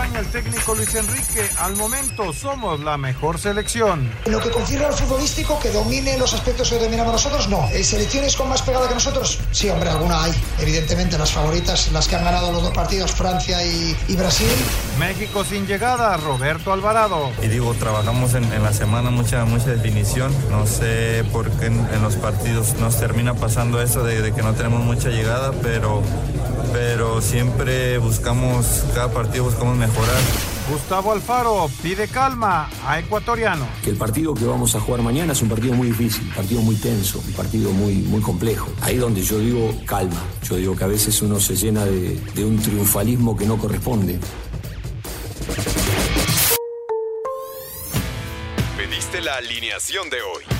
El técnico Luis Enrique. Al momento somos la mejor selección. En lo que concierne al futbolístico, que domine los aspectos que dominamos nosotros, no. ¿En selecciones con más pegada que nosotros? Sí, hombre, alguna hay. Evidentemente, las favoritas, las que han ganado los dos partidos, Francia y, Brasil. México sin llegada, Roberto Alvarado. Y digo, trabajamos en, la semana mucha, mucha definición. No sé por qué en, los partidos nos termina pasando eso de, de que no tenemos mucha llegada, pero pero siempre buscamos, cada partido buscamos mejorar. Gustavo Alfaro pide calma a ecuatoriano. Que el partido que vamos a jugar mañana es un partido muy difícil, un partido muy tenso, un partido muy, muy complejo. Ahí donde yo digo calma. Yo digo que a veces uno se llena de, de un triunfalismo que no corresponde. Pediste la alineación de hoy.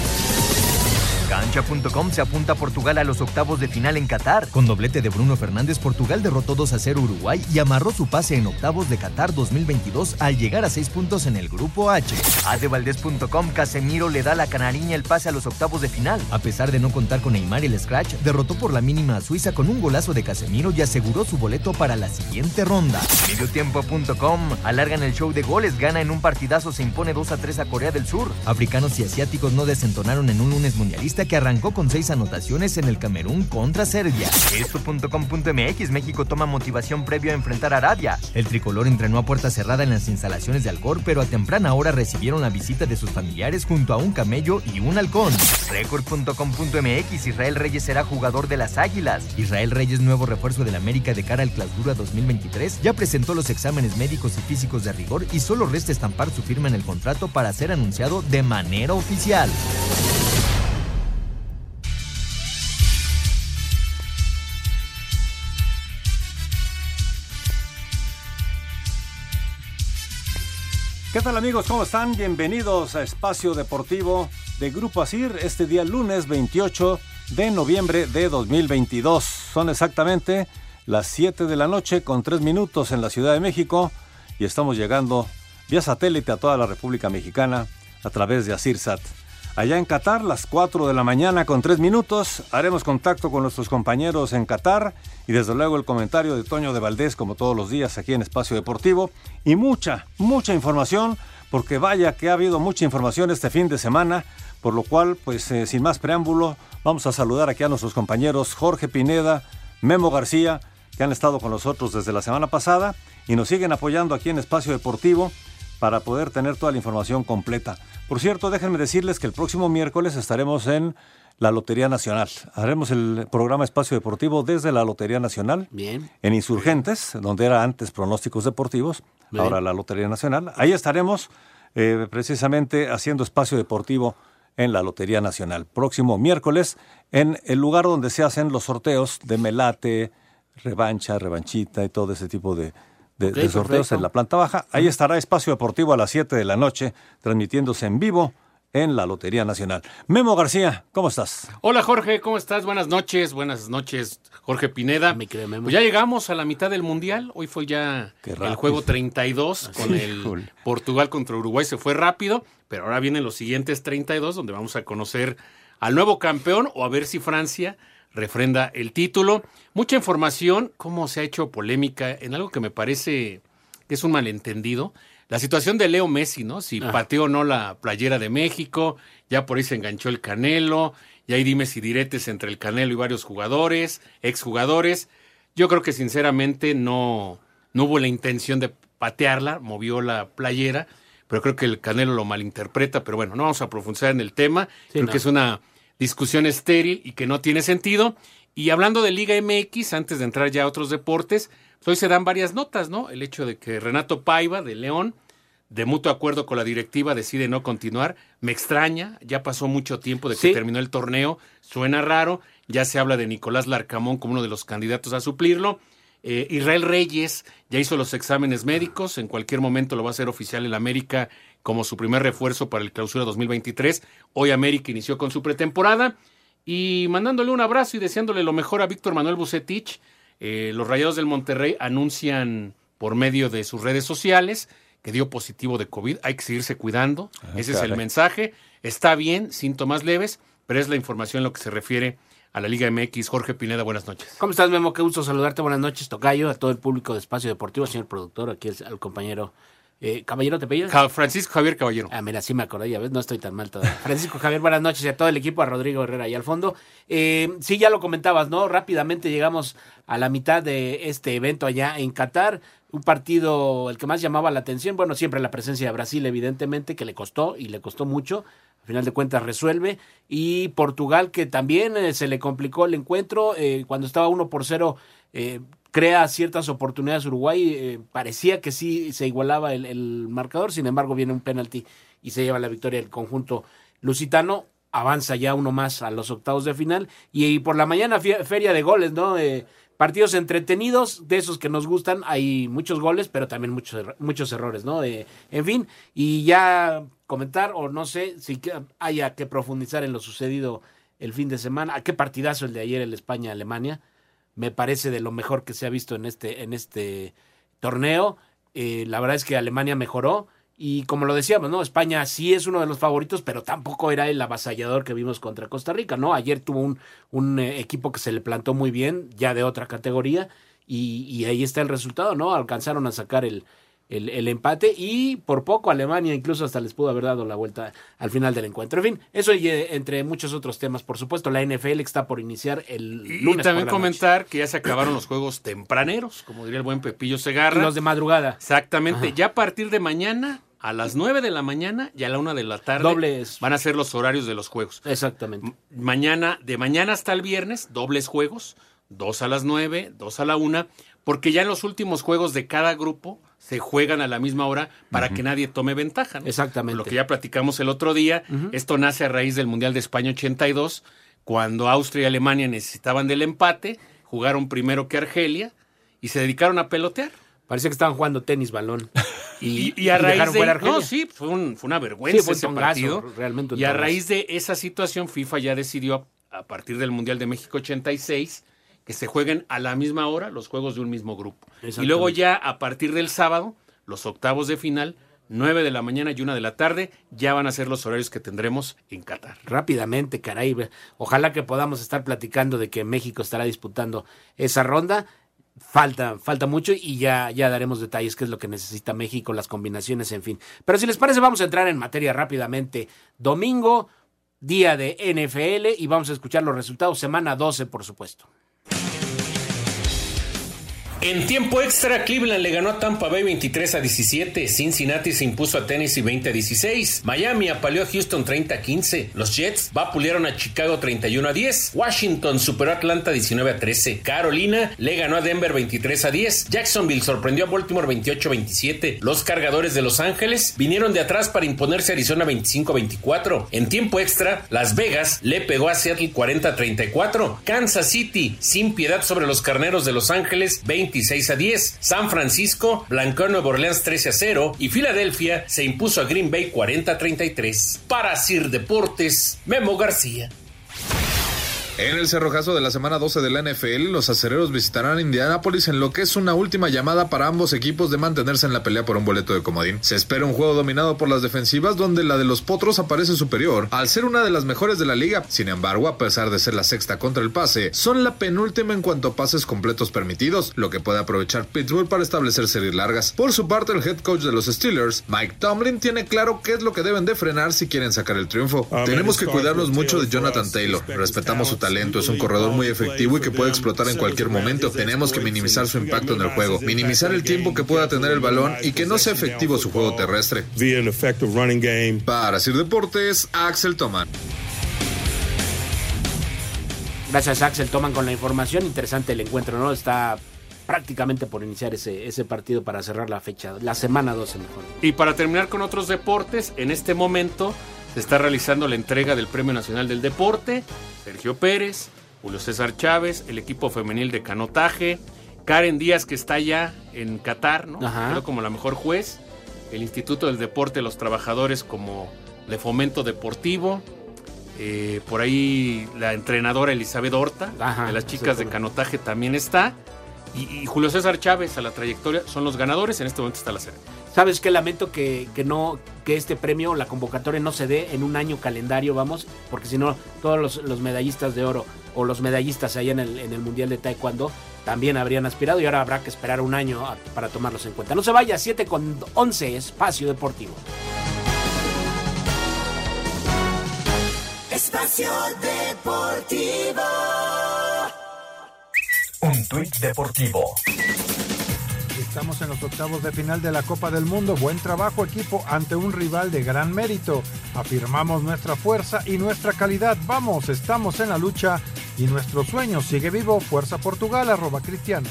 Cancha.com se apunta a Portugal a los octavos de final en Qatar. Con doblete de Bruno Fernández, Portugal derrotó 2 a 0 Uruguay y amarró su pase en octavos de Qatar 2022 al llegar a 6 puntos en el grupo H. Adevaldez.com Casemiro le da la canariña el pase a los octavos de final. A pesar de no contar con Neymar el Scratch, derrotó por la mínima a Suiza con un golazo de Casemiro y aseguró su boleto para la siguiente ronda. Mediotiempo.com alargan el show de goles, gana en un partidazo, se impone 2 a 3 a Corea del Sur. Africanos y asiáticos no desentonaron en un lunes mundialista que arrancó con seis anotaciones en el Camerún contra Serbia. Esto.com.mx México toma motivación previo a enfrentar a Arabia. El tricolor entrenó a puerta cerrada en las instalaciones de Alcor, pero a temprana hora recibieron la visita de sus familiares junto a un camello y un halcón. Record.com.mx Israel Reyes será jugador de las Águilas. Israel Reyes, nuevo refuerzo del América de cara al clausura 2023, ya presentó los exámenes médicos y físicos de rigor y solo resta estampar su firma en el contrato para ser anunciado de manera oficial. ¿Qué tal amigos? ¿Cómo están? Bienvenidos a Espacio Deportivo de Grupo Asir este día lunes 28 de noviembre de 2022. Son exactamente las 7 de la noche con 3 minutos en la Ciudad de México y estamos llegando vía satélite a toda la República Mexicana a través de ASIRSAT. Allá en Qatar, las 4 de la mañana con 3 minutos, haremos contacto con nuestros compañeros en Qatar y desde luego el comentario de Toño de Valdés, como todos los días aquí en Espacio Deportivo. Y mucha, mucha información, porque vaya que ha habido mucha información este fin de semana, por lo cual, pues eh, sin más preámbulo, vamos a saludar aquí a nuestros compañeros Jorge Pineda, Memo García, que han estado con nosotros desde la semana pasada y nos siguen apoyando aquí en Espacio Deportivo para poder tener toda la información completa. Por cierto, déjenme decirles que el próximo miércoles estaremos en la Lotería Nacional. Haremos el programa Espacio Deportivo desde la Lotería Nacional. Bien. En Insurgentes, donde era antes pronósticos deportivos, ahora la Lotería Nacional. Ahí estaremos eh, precisamente haciendo espacio deportivo en la Lotería Nacional. Próximo miércoles, en el lugar donde se hacen los sorteos de melate, revancha, revanchita y todo ese tipo de, de, sorteos en la planta baja. Ahí estará Espacio Deportivo a las 7 de la noche, transmitiéndose en vivo en la Lotería Nacional. Memo García, ¿cómo estás? Hola Jorge, ¿cómo estás? Buenas noches, buenas noches Jorge Pineda. Me cree, Memo. Pues ya llegamos a la mitad del Mundial, hoy fue ya el juego 32 con el Portugal contra Uruguay, se fue rápido, pero ahora vienen los siguientes 32 donde vamos a conocer al nuevo campeón o a ver si Francia refrenda el título. Mucha información, cómo se ha hecho polémica en algo que me parece que es un malentendido. La situación de Leo Messi, ¿no? Si ah. pateó o no la playera de México, ya por ahí se enganchó el Canelo, y hay dimes y diretes entre el Canelo y varios jugadores, exjugadores. Yo creo que sinceramente no, no hubo la intención de patearla, movió la playera, pero creo que el Canelo lo malinterpreta, pero bueno, no vamos a profundizar en el tema, creo que es una discusión estéril y que no tiene sentido. Y hablando de Liga MX, antes de entrar ya a otros deportes, pues hoy se dan varias notas, ¿no? El hecho de que Renato Paiva de León de mutuo acuerdo con la directiva decide no continuar. Me extraña, ya pasó mucho tiempo de que terminó el torneo, suena raro, ya se habla de Nicolás Larcamón como uno de los candidatos a suplirlo. Eh, Israel Reyes ya hizo los exámenes médicos, en cualquier momento lo va a hacer oficial en América como su primer refuerzo para el clausura 2023. Hoy América inició con su pretemporada y mandándole un abrazo y deseándole lo mejor a Víctor Manuel Bucetich. Eh, los Rayados del Monterrey anuncian por medio de sus redes sociales que dio positivo de COVID. Hay que seguirse cuidando. Ah, Ese es el mensaje. Está bien, síntomas leves, pero es la información en lo que se refiere a la Liga MX. Jorge Pineda, buenas noches. ¿Cómo estás, Memo? Qué gusto saludarte. Buenas noches, Tocayo, a todo el público de Espacio Deportivo, señor productor, aquí al compañero. Eh, ¿Caballero te pedías? Francisco Javier Caballero. Ah, mira, sí me acordé, ya ves, no estoy tan mal todavía. Francisco Javier, buenas noches y a todo el equipo, a Rodrigo Herrera y al fondo. Eh, sí, ya lo comentabas, ¿no? Rápidamente llegamos a la mitad de este evento allá en Qatar un partido el que más llamaba la atención, bueno, siempre la presencia de Brasil, evidentemente, que le costó y le costó mucho, al final de cuentas resuelve, y Portugal, que también eh, se le complicó el encuentro, cuando estaba uno por cero, eh, crea ciertas oportunidades Uruguay, parecía que sí se igualaba el, marcador, sin embargo viene un penalti y se lleva la victoria el conjunto lusitano, avanza ya uno más a los octavos de final, y, por la mañana feria de goles, ¿no? partidos entretenidos, de esos que nos gustan, hay muchos goles, pero también muchos, muchos errores, ¿no? en fin, y ya comentar, o no sé si haya que profundizar en lo sucedido el fin de semana. ¿A qué partidazo el de ayer el España-Alemania? Me parece de lo mejor que se ha visto en este, en este torneo. Eh, la verdad es que Alemania mejoró y como lo decíamos, ¿no? España sí es uno de los favoritos, pero tampoco era el avasallador que vimos contra Costa Rica, ¿no? Ayer tuvo un, un eh, equipo que se le plantó muy bien, ya de otra categoría, y, y ahí está el resultado, ¿no? Alcanzaron a sacar el, el, empate y por poco Alemania incluso hasta les pudo haber dado la vuelta al final del encuentro. En fin, eso y eh, entre muchos otros temas, por supuesto, la NFL está por iniciar el lunes. Y también comentar que ya se acabaron los juegos tempraneros, como diría el buen Pepillo Segarra. los de madrugada. Exactamente, ya a partir de mañana a las 9 de la mañana y a la 1 de la tarde dobles. van a ser los horarios de los juegos. Exactamente. mañana, de mañana hasta el viernes, dobles juegos, dos a las 9, dos a la 1, porque ya en los últimos juegos de cada grupo se juegan a la misma hora para que nadie tome ventaja. Exactamente. Lo que ya platicamos el otro día, esto nace a raíz del Mundial de España 82, cuando Austria y Alemania necesitaban del empate, jugaron primero que Argelia y se dedicaron a pelotear. Parecía que estaban jugando tenis balón. Y, a raíz de, no, sí, fue, una vergüenza ese partido. realmente y a raíz de esa situación, FIFA ya decidió, a partir del Mundial de México 86, que se jueguen a la misma hora los juegos de un mismo grupo. Y luego ya a partir del sábado, los octavos de final, 9 de la mañana y 1 de la tarde, ya van a ser los horarios que tendremos en Qatar. Rápidamente, caray. Ojalá que podamos estar platicando de que México estará disputando esa ronda. Falta, falta mucho y ya, ya daremos detalles qué es lo que necesita México, las combinaciones, en fin. Pero si les parece, vamos a entrar en materia rápidamente. Domingo, día de NFL y vamos a escuchar los resultados, semana 12, por supuesto. En tiempo extra, Cleveland le ganó a Tampa Bay 23 a 17. Cincinnati se impuso a Tennessee 20 a 16. Miami apaleó a Houston 30 a 15. Los Jets vapulieron a Chicago 31 a 10. Washington superó a Atlanta 19 a 13. Carolina le ganó a Denver 23 a 10. Jacksonville sorprendió a Baltimore 28 a 27. Los cargadores de Los Ángeles vinieron de atrás para imponerse a Arizona 25 a 24. En tiempo extra, Las Vegas le pegó a Seattle 40 a 34. Kansas City sin piedad sobre los carneros de Los Ángeles 20 26 a 10. San Francisco blancó a Nueva Orleans 13 a 0 y Filadelfia se impuso a Green Bay 40 a 33. Para Sir Deportes, Memo García. En el cerrojazo de la semana 12 de la NFL, los acereros visitarán Indianápolis en lo que es una última llamada para ambos equipos de mantenerse en la pelea por un boleto de comodín. Se espera un juego dominado por las defensivas donde la de los potros aparece superior al ser una de las mejores de la liga. Sin embargo, a pesar de ser la sexta contra el pase, son la penúltima en cuanto a pases completos permitidos, lo que puede aprovechar Pittsburgh para establecer series largas. Por su parte, el head coach de los Steelers, Mike Tomlin, tiene claro qué es lo que deben de frenar si quieren sacar el triunfo. Tenemos que cuidarnos mucho de Jonathan Taylor, respetamos su talento es un corredor muy efectivo y que puede explotar en cualquier momento. Tenemos que minimizar su impacto en el juego, minimizar el tiempo que pueda tener el balón y que no sea efectivo su juego terrestre. Para Sir Deportes, Axel Toman. Gracias Axel Toman con la información. Interesante el encuentro, ¿no? Está prácticamente por iniciar ese, ese partido para cerrar la fecha, la semana 12 mejor. Y para terminar con otros deportes, en este momento se está realizando la entrega del Premio Nacional del Deporte, Sergio Pérez, Julio César Chávez, el equipo femenil de canotaje, Karen Díaz que está ya en Qatar, ¿no? Creo como la mejor juez, el Instituto del Deporte de los Trabajadores como de fomento deportivo, eh, por ahí la entrenadora Elizabeth Horta, de las chicas de canotaje también está. Y, Julio César Chávez a la trayectoria son los ganadores. En este momento está la serie. ¿Sabes qué? Lamento que, que, no, que este premio, la convocatoria no se dé en un año calendario, vamos, porque si no, todos los, medallistas de oro o los medallistas allá en el, en el Mundial de Taekwondo también habrían aspirado y ahora habrá que esperar un año para tomarlos en cuenta. No se vaya, 7 con 11, Espacio Deportivo. Espacio Deportivo. Un tuit deportivo. Estamos en los octavos de final de la Copa del Mundo. Buen trabajo equipo ante un rival de gran mérito. Afirmamos nuestra fuerza y nuestra calidad. Vamos, estamos en la lucha y nuestro sueño sigue vivo. Fuerza Portugal, arroba cristiano.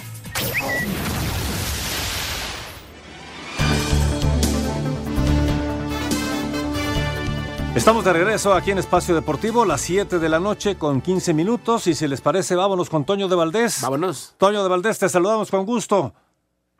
Estamos de regreso aquí en Espacio Deportivo, las 7 de la noche con 15 minutos. Y si les parece, vámonos con Toño de Valdés. Vámonos. Toño de Valdés, te saludamos con gusto.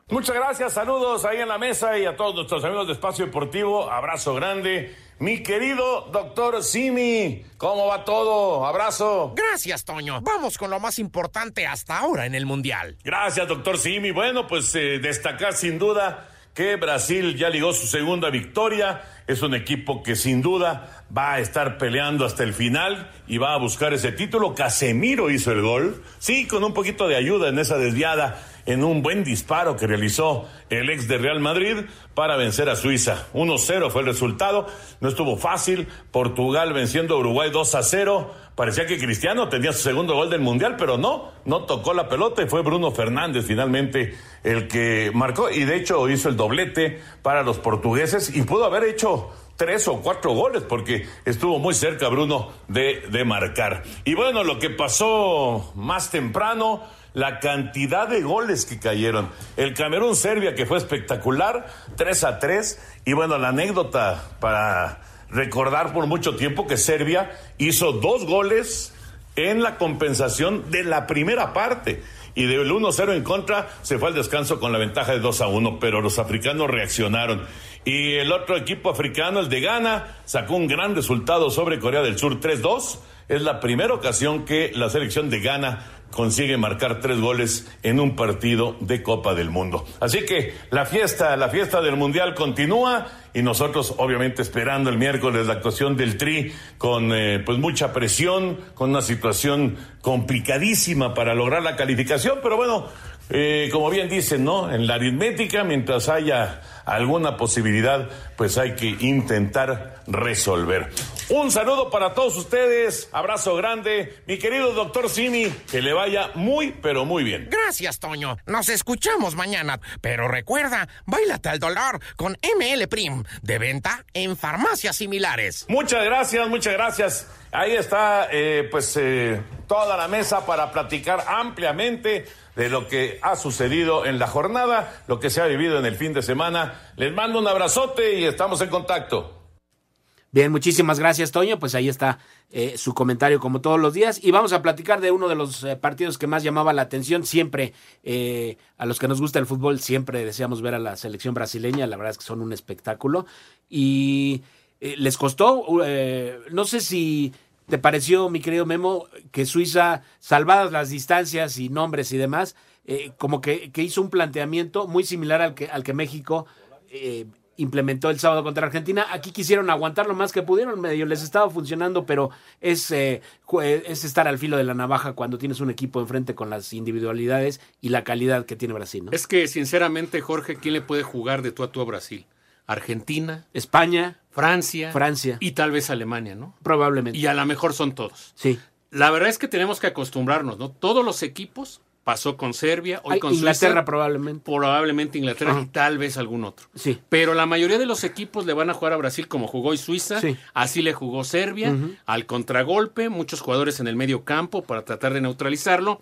Muchas gracias, saludos ahí en la mesa y a todos nuestros amigos de Espacio Deportivo. Abrazo grande. Mi querido doctor Simi, ¿cómo va todo? Abrazo. Gracias, Toño. Vamos con lo más importante hasta ahora en el Mundial. Gracias, doctor Simi. Bueno, pues eh, destacar sin duda que Brasil ya ligó su segunda victoria. Es un equipo que sin duda va a estar peleando hasta el final y va a buscar ese título. Casemiro hizo el gol, sí, con un poquito de ayuda en esa desviada, en un buen disparo que realizó el ex de Real Madrid para vencer a Suiza. 1-0 fue el resultado, no estuvo fácil. Portugal venciendo a Uruguay 2 0. Parecía que Cristiano tenía su segundo gol del Mundial, pero no, no tocó la pelota y fue Bruno Fernández finalmente el que marcó y de hecho hizo el doblete para los portugueses y pudo haber hecho tres o cuatro goles porque estuvo muy cerca Bruno de, de marcar. Y bueno, lo que pasó más temprano, la cantidad de goles que cayeron. El Camerún-Serbia que fue espectacular, 3 a 3. Y bueno, la anécdota para recordar por mucho tiempo que Serbia hizo dos goles en la compensación de la primera parte. Y del 1-0 en contra se fue al descanso con la ventaja de 2 a 1, pero los africanos reaccionaron. Y el otro equipo africano, el de Ghana, sacó un gran resultado sobre Corea del Sur 3-2. Es la primera ocasión que la selección de Ghana consigue marcar tres goles en un partido de Copa del Mundo. Así que la fiesta, la fiesta del Mundial continúa y nosotros obviamente esperando el miércoles la actuación del Tri con eh, pues mucha presión, con una situación complicadísima para lograr la calificación, pero bueno, eh, como bien dicen, ¿no? En la aritmética, mientras haya alguna posibilidad, pues hay que intentar resolver. Un saludo para todos ustedes, abrazo grande, mi querido doctor Simi, que le vaya muy, pero muy bien. Gracias, Toño. Nos escuchamos mañana, pero recuerda, bailate al dolor con ML Prim, de venta en farmacias similares. Muchas gracias, muchas gracias. Ahí está, eh, pues, eh, toda la mesa para platicar ampliamente de lo que ha sucedido en la jornada, lo que se ha vivido en el fin de semana. Les mando un abrazote y estamos en contacto. Bien, muchísimas gracias, Toño. Pues ahí está eh, su comentario como todos los días. Y vamos a platicar de uno de los eh, partidos que más llamaba la atención. Siempre, eh, a los que nos gusta el fútbol, siempre deseamos ver a la selección brasileña. La verdad es que son un espectáculo. Y les costó, no sé si te pareció, mi querido Memo, que Suiza, salvadas las distancias y nombres y demás, como que, que, hizo un planteamiento muy similar al que, al que México implementó el sábado contra Argentina. Aquí quisieron aguantar lo más que pudieron, medio les estaba funcionando, pero es, eh, es estar al filo de la navaja cuando tienes un equipo enfrente con las individualidades y la calidad que tiene Brasil. Es que, sinceramente, Jorge, ¿quién le puede jugar de tú a tú a Brasil? Argentina, España, Francia, Francia y tal vez Alemania, ¿no? Probablemente. Y a lo mejor son todos. Sí. La verdad es que tenemos que acostumbrarnos, ¿no? Todos los equipos pasó con Serbia, hoy con Inglaterra probablemente. Probablemente Inglaterra y tal vez algún otro. Sí. Pero la mayoría de los equipos le van a jugar a Brasil como jugó hoy Suiza, así le jugó Serbia, al contragolpe, muchos jugadores en el medio campo para tratar de neutralizarlo.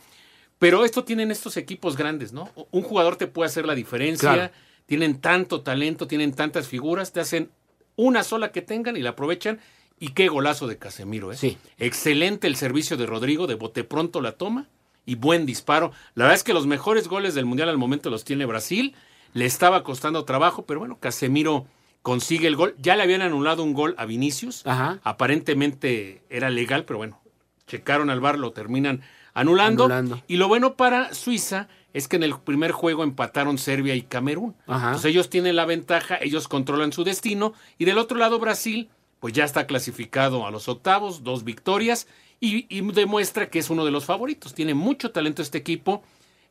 Pero esto tienen estos equipos grandes, ¿no? Un jugador te puede hacer la diferencia, tienen tanto talento, tienen tantas figuras, te hacen una sola que tengan y la aprovechan. Y qué golazo de Casemiro, ¿eh? Sí. Excelente el servicio de Rodrigo, de bote pronto la toma y buen disparo. La verdad es que los mejores goles del Mundial al momento los tiene Brasil. Le estaba costando trabajo, pero bueno, Casemiro consigue el gol. Ya le habían anulado un gol a Vinicius. Ajá. Aparentemente era legal, pero bueno, checaron al bar, lo terminan anulando. Anulando. Y lo bueno para Suiza es que en el primer juego empataron Serbia y Camerún. Ajá. Entonces ellos tienen la ventaja, ellos controlan su destino. Y del otro lado Brasil, pues ya está clasificado a los octavos, dos victorias. Y, y demuestra que es uno de los favoritos. Tiene mucho talento este equipo.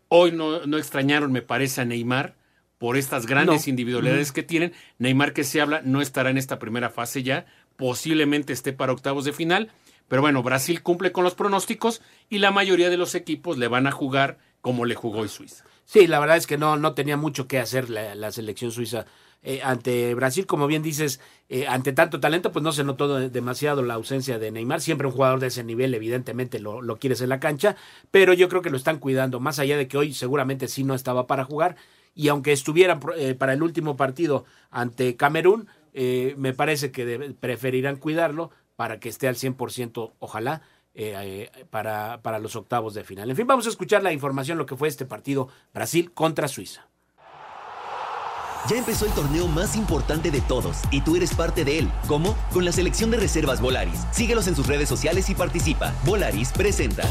Hoy no, no extrañaron, me parece, a Neymar por estas grandes No. individualidades que tienen. Neymar que se habla no estará en esta primera fase ya, posiblemente esté para octavos de final, pero bueno, Brasil cumple con los pronósticos y la mayoría de los equipos le van a jugar como le jugó hoy Suiza. Sí, la verdad es que no, no tenía mucho que hacer la, la selección suiza eh, ante Brasil. Como bien dices, eh, ante tanto talento, pues no se notó de- demasiado la ausencia de Neymar. Siempre un jugador de ese nivel, evidentemente, lo, lo quieres en la cancha, pero yo creo que lo están cuidando, más allá de que hoy seguramente sí no estaba para jugar. Y aunque estuvieran eh, para el último partido ante Camerún, me parece que preferirán cuidarlo para que esté al 100%, ojalá, para, para los octavos de final. En fin, vamos a escuchar la información, lo que fue este partido Brasil contra Suiza. Ya empezó el torneo más importante de todos y tú eres parte de él. ¿Cómo? Con la selección de reservas Volaris. Síguelos en sus redes sociales y participa. Volaris presenta.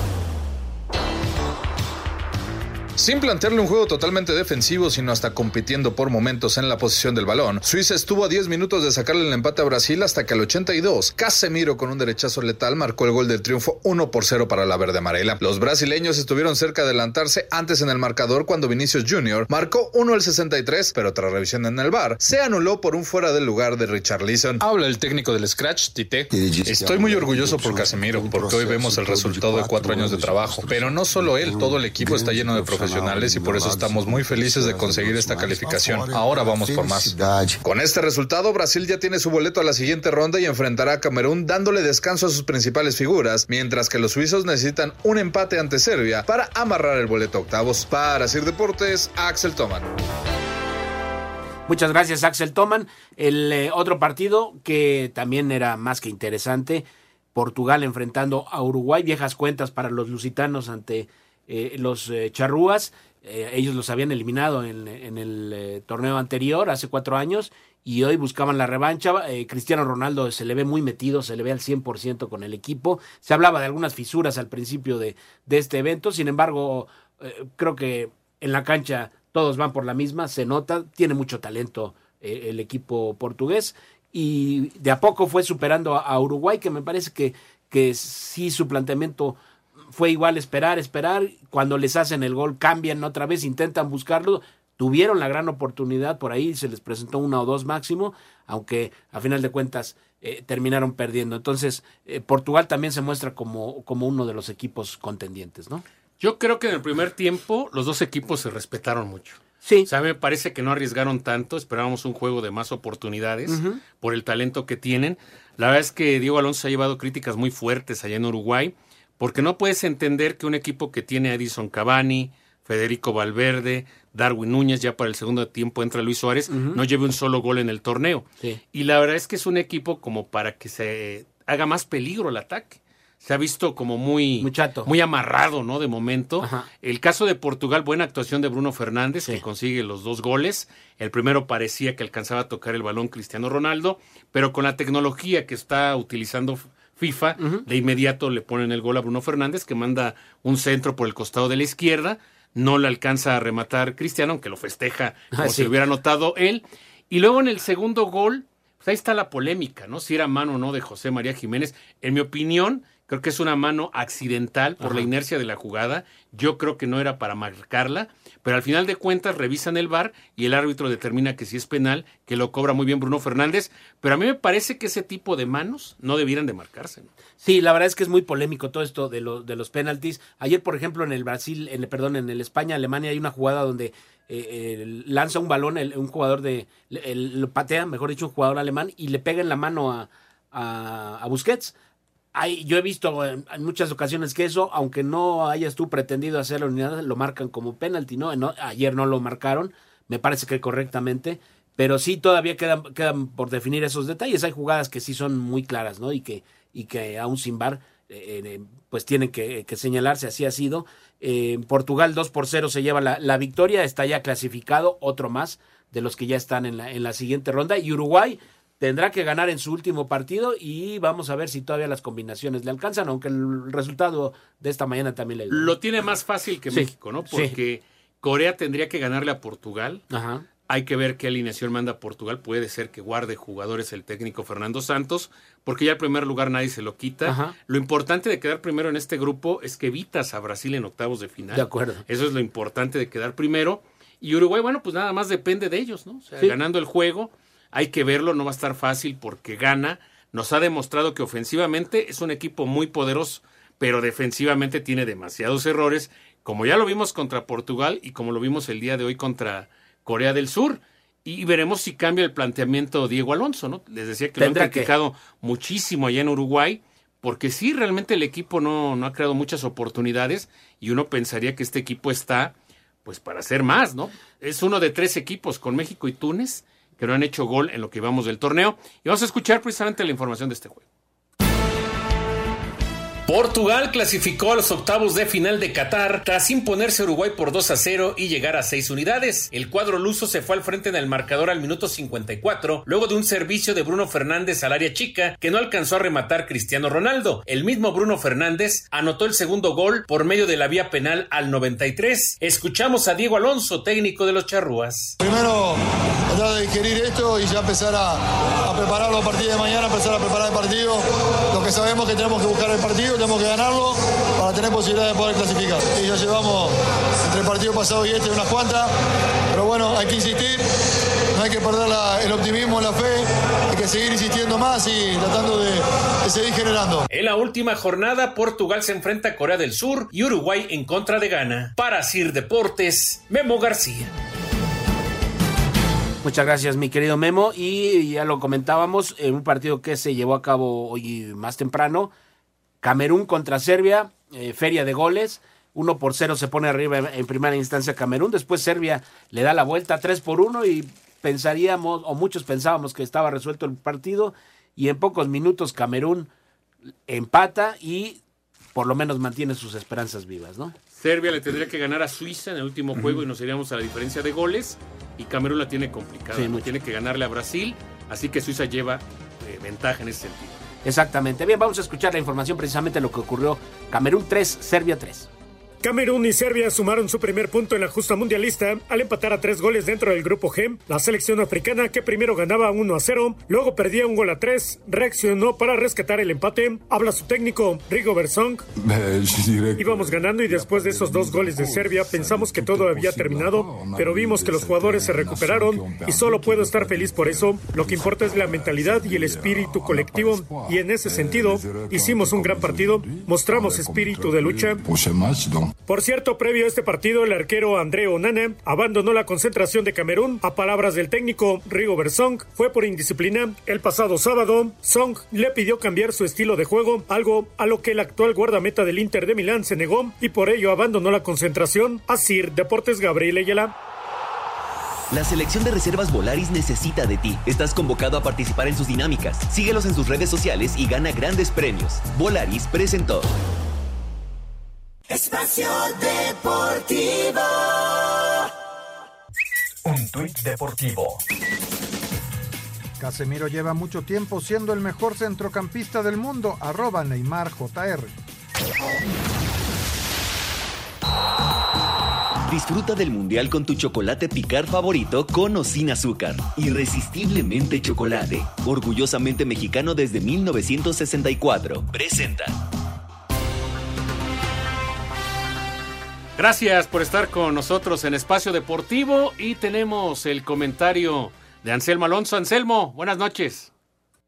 Sin plantearle un juego totalmente defensivo, sino hasta compitiendo por momentos en la posición del balón, Suiza estuvo a 10 minutos de sacarle el empate a Brasil hasta que al 82, Casemiro con un derechazo letal marcó el gol del triunfo 1 por 0 para la verde amarela. Los brasileños estuvieron cerca de adelantarse antes en el marcador cuando Vinicius Jr. marcó 1 al 63, pero tras revisión en el bar, se anuló por un fuera del lugar de Richard Leeson. Habla el técnico del Scratch, Tite. Estoy muy orgulloso por Casemiro, porque hoy vemos el resultado de cuatro años de trabajo. Pero no solo él, todo el equipo está lleno de profesionales y por eso estamos muy felices de conseguir esta calificación. Ahora vamos por más. Con este resultado, Brasil ya tiene su boleto a la siguiente ronda y enfrentará a Camerún dándole descanso a sus principales figuras, mientras que los suizos necesitan un empate ante Serbia para amarrar el boleto a octavos. Para Sir Deportes, Axel Toman. Muchas gracias, Axel Toman. El eh, otro partido que también era más que interesante, Portugal enfrentando a Uruguay, viejas cuentas para los lusitanos ante eh, los eh, charrúas. Eh, ellos los habían eliminado en, el torneo anterior, hace cuatro años, y hoy buscaban la revancha. Cristiano Ronaldo se le ve muy metido, se le ve al 100% con el equipo. Se hablaba de algunas fisuras al principio de, este evento, sin embargo, creo que en la cancha todos van por la misma, se nota, tiene mucho talento el equipo portugués y de a poco fue superando a, a Uruguay, que me parece que, que sí su planteamiento fue igual esperar, esperar, cuando les hacen el gol cambian otra vez, intentan buscarlo, tuvieron la gran oportunidad por ahí, se les presentó una o dos máximo, aunque a final de cuentas eh, terminaron perdiendo. Entonces, eh, Portugal también se muestra como, como uno de los equipos contendientes, ¿no? Yo creo que en el primer tiempo los dos equipos se respetaron mucho. Sí. O sea, me parece que no arriesgaron tanto, esperábamos un juego de más oportunidades por el talento que tienen. La verdad es que Diego Alonso ha llevado críticas muy fuertes allá en Uruguay, porque no puedes entender que un equipo que tiene a Edison Cavani, Federico Valverde, Darwin Núñez, ya para el segundo tiempo entra Luis Suárez, no lleve un solo gol en el torneo. Sí. Y la verdad es que es un equipo como para que se haga más peligro el ataque. Se ha visto como muy, muy amarrado, ¿no? De momento. El caso de Portugal, buena actuación de Bruno Fernández, que consigue los dos goles. El primero parecía que alcanzaba a tocar el balón Cristiano Ronaldo, pero con la tecnología que está utilizando FIFA, de inmediato le ponen el gol a Bruno Fernández, que manda un centro por el costado de la izquierda. No le alcanza a rematar Cristiano, aunque lo festeja como Ah, si sí. hubiera anotado él. Y luego en el segundo gol, pues ahí está la polémica, ¿no? Si era mano o no de José María Jiménez. En mi opinión, creo que es una mano accidental por Ajá. la inercia de la jugada. Yo creo que no era para marcarla, pero al final de cuentas revisan el VAR y el árbitro determina que si es penal, que lo cobra muy bien Bruno Fernández. Pero a mí me parece que ese tipo de manos no debieran de marcarse. ¿no? Sí, la verdad es que es muy polémico todo esto de, lo- de los penaltis. Ayer, por ejemplo, en el Brasil, en, el- perdón, en el España-Alemania hay una jugada donde eh, eh, lanza un balón el- un jugador de, el- lo patea, mejor dicho, un jugador alemán y le pega en la mano a, a, a Busquets. Hay, yo he visto en, muchas ocasiones que eso, aunque no hayas tú pretendido hacerlo ni nada, lo marcan como penalti, ¿no? ayer no lo marcaron, me parece que correctamente, pero sí todavía quedan, quedan por definir esos detalles. Hay jugadas que sí son muy claras, ¿no? Y que, y que aún sin bar, eh, eh, pues tienen que, señalarse, así ha sido. Eh, Portugal 2 por 0 se lleva la, la, victoria, está ya clasificado, otro más de los que ya están en la, en la siguiente ronda. Y Uruguay tendrá que ganar en su último partido y vamos a ver si todavía las combinaciones le alcanzan, aunque el resultado de esta mañana también le Lo tiene más fácil que México, ¿no? Porque Corea tendría que ganarle a Portugal. Ajá. Hay que ver qué alineación manda Portugal. Puede ser que guarde jugadores el técnico Fernando Santos, porque ya el primer lugar nadie se lo quita. Lo importante de quedar primero en este grupo es que evitas a Brasil en octavos de final. De acuerdo. Eso es lo importante de quedar primero. Y Uruguay, bueno, pues nada más depende de ellos, ¿no? O sea, ganando el juego, hay que verlo, no va a estar fácil porque gana. Nos ha demostrado que ofensivamente es un equipo muy poderoso, pero defensivamente tiene demasiados errores, como ya lo vimos contra Portugal y como lo vimos el día de hoy contra Corea del Sur. Y veremos si cambia el planteamiento Diego Alonso, ¿no? Les decía que lo han criticado muchísimo allá en Uruguay, porque sí, realmente el equipo no, no ha creado muchas oportunidades y uno pensaría que este equipo está, pues, para hacer más, ¿no? Es uno de tres equipos con México y Túnez que no han hecho gol en lo que vamos del torneo. Y vamos a escuchar precisamente la información de este juego. Portugal clasificó a los octavos de final de Qatar tras imponerse a Uruguay por 2 a 0 y llegar a 6 unidades. El cuadro luso se fue al frente en el marcador al minuto 54, luego de un servicio de Bruno Fernández al área chica que no alcanzó a rematar Cristiano Ronaldo. El mismo Bruno Fernández anotó el segundo gol por medio de la vía penal al 93. Escuchamos a Diego Alonso, técnico de los Charrúas. Primero, tratar de digerir esto y ya empezar a, a prepararlo a de mañana, empezar a preparar el partido. Lo que sabemos que tenemos que buscar el partido tenemos que ganarlo para tener posibilidad de poder clasificar. Y ya llevamos entre el partido pasado y este unas cuantas, pero bueno, hay que insistir, no hay que perder el optimismo, la fe, hay que seguir insistiendo más y tratando de, de seguir generando. En la última jornada, Portugal se enfrenta a Corea del Sur y Uruguay en contra de Ghana. Para Sir Deportes, Memo García. Muchas gracias, mi querido Memo. Y ya lo comentábamos en un partido que se llevó a cabo hoy más temprano. Camerún contra Serbia, eh, feria de goles. Uno por cero se pone arriba en, primera instancia Camerún. Después Serbia le da la vuelta 3 por 1 y pensaríamos, o muchos pensábamos que estaba resuelto el partido. Y en pocos minutos Camerún empata y por lo menos mantiene sus esperanzas vivas, ¿no? Serbia le tendría que ganar a Suiza en el último juego y nos iríamos a la diferencia de goles. Y Camerún la tiene complicada. Tiene que ganarle a Brasil. Así que Suiza lleva eh, ventaja en ese sentido. Exactamente. Bien, vamos a escuchar la información precisamente de lo que ocurrió. Camerún 3, Serbia 3. Camerún y Serbia sumaron su primer punto en la justa mundialista al empatar a tres goles dentro del grupo G. La selección africana, que primero ganaba 1 a 0, luego perdía un gol a 3, reaccionó para rescatar el empate. Habla su técnico, Rigo Bersong. Íbamos ganando y después de esos dos goles de Serbia pensamos que todo había terminado, pero vimos que los jugadores se recuperaron y solo puedo estar feliz por eso. Lo que importa es la mentalidad y el espíritu colectivo y en ese sentido hicimos un gran partido, mostramos espíritu de lucha. Por cierto, previo a este partido, el arquero André Onana abandonó la concentración de Camerún. A palabras del técnico Rigo Bersong, fue por indisciplina. El pasado sábado, Song le pidió cambiar su estilo de juego, algo a lo que el actual guardameta del Inter de Milán se negó y por ello abandonó la concentración. Así, Deportes Gabriel Ayala. La selección de reservas Volaris necesita de ti. Estás convocado a participar en sus dinámicas. Síguelos en sus redes sociales y gana grandes premios. Volaris presentó. Espacio Deportivo. Un tuit deportivo. Casemiro lleva mucho tiempo siendo el mejor centrocampista del mundo. Arroba Neymar JR. Disfruta del mundial con tu chocolate picar favorito con o sin azúcar. Irresistiblemente chocolate. Orgullosamente mexicano desde 1964. Presenta. Gracias por estar con nosotros en Espacio Deportivo y tenemos el comentario de Anselmo Alonso. Anselmo, buenas noches.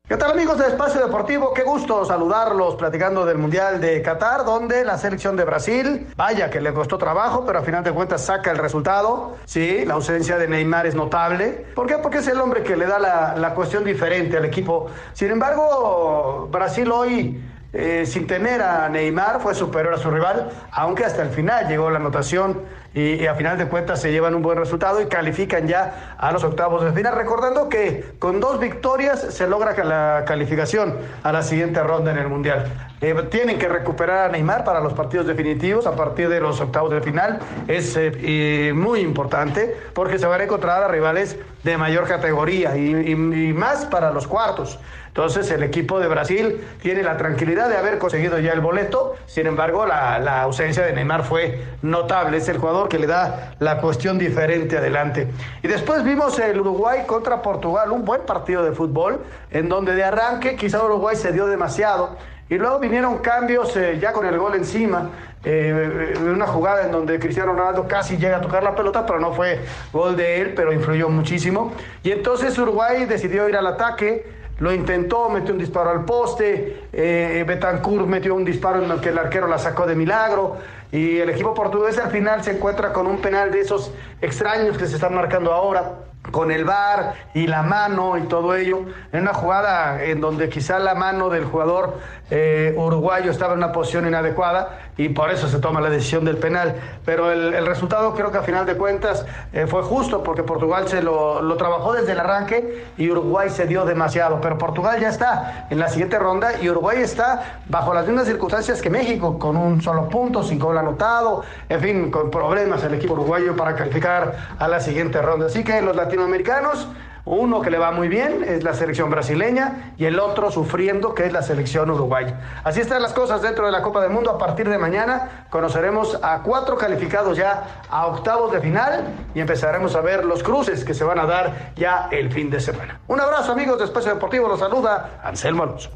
¿Qué tal amigos de Espacio Deportivo? Qué gusto saludarlos platicando del Mundial de Qatar, donde la selección de Brasil, vaya que le costó trabajo, pero a final de cuentas saca el resultado. Sí, la ausencia de Neymar es notable. ¿Por qué? Porque es el hombre que le da la, la cuestión diferente al equipo. Sin embargo, Brasil hoy eh, sin tener a Neymar, fue superior a su rival, aunque hasta el final llegó la anotación y, a final de cuentas se llevan un buen resultado y califican ya a los octavos de final. Recordando que con dos victorias se logra la calificación a la siguiente ronda en el Mundial. Eh, tienen que recuperar a Neymar para los partidos definitivos a partir de los octavos de final. Es eh, muy importante porque se van a encontrar a rivales de mayor categoría y más para los cuartos. Entonces el equipo de Brasil tiene la tranquilidad de haber conseguido ya el boleto, sin embargo la, ausencia de Neymar fue notable, es el jugador que le da la cuestión diferente adelante. Y después vimos el Uruguay contra Portugal, un buen partido de fútbol, en donde de arranque quizá Uruguay se dio demasiado. Y luego vinieron cambios eh, ya con el gol encima. Eh, una jugada en donde Cristiano Ronaldo casi llega a tocar la pelota, pero no fue gol de él, pero influyó muchísimo. Y entonces Uruguay decidió ir al ataque, lo intentó, metió un disparo al poste, eh, Betancourt metió un disparo en el que el arquero la sacó de milagro y el equipo portugués al final se encuentra con un penal de esos extraños que se están marcando ahora con el bar y la mano y todo ello, en una jugada en donde quizá la mano del jugador eh, uruguayo estaba en una posición inadecuada y por eso se toma la decisión del penal. Pero el, resultado creo que a final de cuentas eh, fue justo porque Portugal se lo, lo, trabajó desde el arranque y Uruguay se dio demasiado. Pero Portugal ya está en la siguiente ronda y Uruguay está bajo las mismas circunstancias que México, con un solo punto, sin gol anotado, en fin, con problemas el equipo uruguayo para calificar a la siguiente ronda. Así que los latinoamericanos uno que le va muy bien es la selección brasileña y el otro sufriendo que es la selección uruguaya. Así están las cosas dentro de la Copa del Mundo. A partir de mañana conoceremos a cuatro calificados ya a octavos de final y empezaremos a ver los cruces que se van a dar ya el fin de semana. Un abrazo amigos de Espacio Deportivo. Los saluda Anselmo Alonso.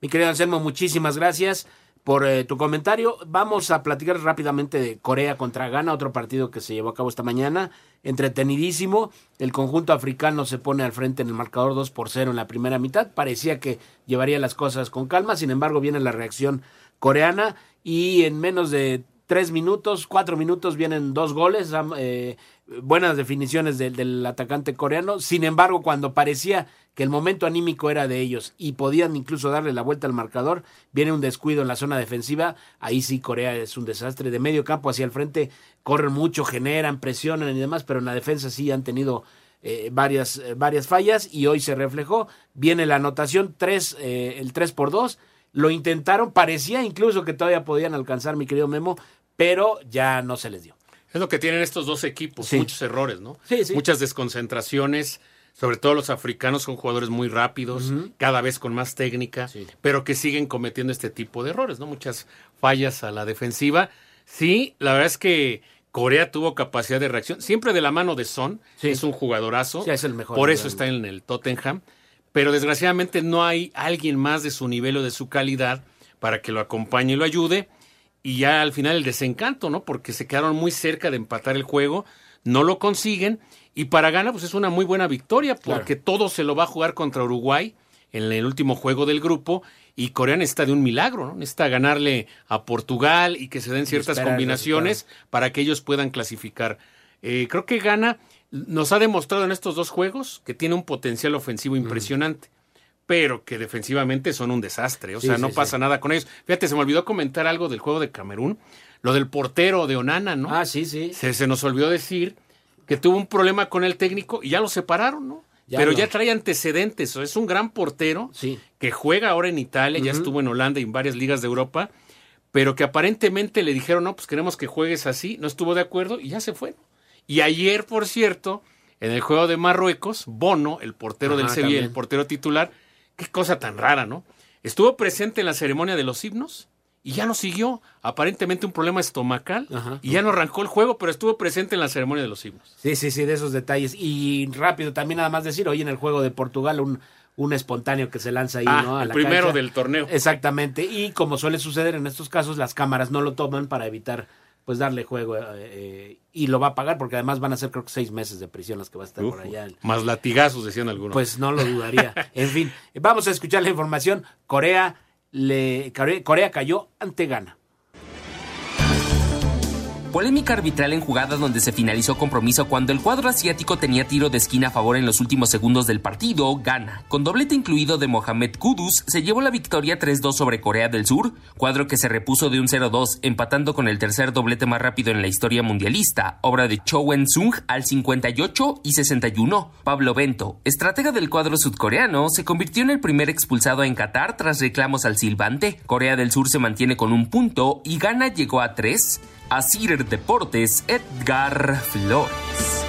Mi querido Anselmo, muchísimas gracias por eh, tu comentario. Vamos a platicar rápidamente de Corea contra Ghana, otro partido que se llevó a cabo esta mañana. Entretenidísimo. El conjunto africano se pone al frente en el marcador 2 por 0 en la primera mitad. Parecía que llevaría las cosas con calma. Sin embargo, viene la reacción coreana y en menos de tres minutos, cuatro minutos vienen dos goles. Eh, buenas definiciones del atacante coreano. Sin embargo, cuando parecía que el momento anímico era de ellos y podían incluso darle la vuelta al marcador, viene un descuido en la zona defensiva, ahí sí Corea es un desastre, de medio campo hacia el frente corren mucho, generan, presionan y demás, pero en la defensa sí han tenido eh, varias, eh, varias fallas y hoy se reflejó, viene la anotación 3, eh, el 3 por 2, lo intentaron, parecía incluso que todavía podían alcanzar mi querido Memo, pero ya no se les dio. Es lo que tienen estos dos equipos, muchos errores, ¿no? Sí, sí. Muchas desconcentraciones, sobre todo los africanos son jugadores muy rápidos, cada vez con más técnica, pero que siguen cometiendo este tipo de errores, ¿no? Muchas fallas a la defensiva. Sí, la verdad es que Corea tuvo capacidad de reacción, siempre de la mano de Son, es un jugadorazo, es el mejor por eso está en el Tottenham, pero desgraciadamente no hay alguien más de su nivel o de su calidad para que lo acompañe y lo ayude. Y ya al final el desencanto, ¿no? Porque se quedaron muy cerca de empatar el juego, no lo consiguen y para Ghana, pues es una muy buena victoria porque todo se lo va a jugar contra Uruguay en el último juego del grupo y Corea necesita de un milagro, ¿no? Necesita ganarle a Portugal y que se den ciertas combinaciones para que ellos puedan clasificar. Eh, creo que Ghana nos ha demostrado en estos dos juegos que tiene un potencial ofensivo impresionante. Pero que defensivamente son un desastre. O sea, no pasa nada con ellos. Fíjate, se me olvidó comentar algo del juego de Camerún. Lo del portero de Onana, ¿no? Ah, sí, sí. Se, se nos olvidó decir que tuvo un problema con el técnico y ya lo separaron, ¿no? Pero ya trae antecedentes, es un gran portero que juega ahora en Italia, ya estuvo en Holanda y en varias ligas de Europa, pero que aparentemente le dijeron, no, pues queremos que juegues así, no estuvo de acuerdo y ya se fue. Y ayer, por cierto, en el juego de Marruecos, Bono, el portero del Sevilla, el portero titular, qué cosa tan rara, ¿no? Estuvo presente en la ceremonia de los himnos y ya no siguió. Aparentemente un problema estomacal y ya no arrancó el juego, pero estuvo presente en la ceremonia de los himnos. Sí, sí, sí, de esos detalles. Y rápido, también nada más decir, hoy en el juego de Portugal, un, un espontáneo que se lanza ahí, ah, ¿no? el primero del torneo. Exactamente. Y como suele suceder en estos casos, las cámaras no lo toman para evitar pues darle juego eh, y lo va a pagar porque además van a ser creo que seis meses de prisión las que va a estar por allá. Más latigazos, decían algunos. Pues no lo dudaría. en fin, vamos a escuchar la información. Corea le, Corea cayó ante Ghana. Polémica arbitral en jugada donde se finalizó compromiso cuando el cuadro asiático tenía tiro de esquina a favor en los últimos segundos del partido, gana. Con doblete incluido de Mohamed Kudus, se llevó la victoria 3-2 sobre Corea del Sur, cuadro que se repuso de un 0-2, empatando con el tercer doblete más rápido en la historia mundialista, obra de Cho Wen-sung al 58 y 61. Pablo Bento, estratega del cuadro sudcoreano, se convirtió en el primer expulsado en Qatar tras reclamos al silbante. Corea del Sur se mantiene con un punto y Ghana llegó a tres. Asir Deportes, Edgar Flores.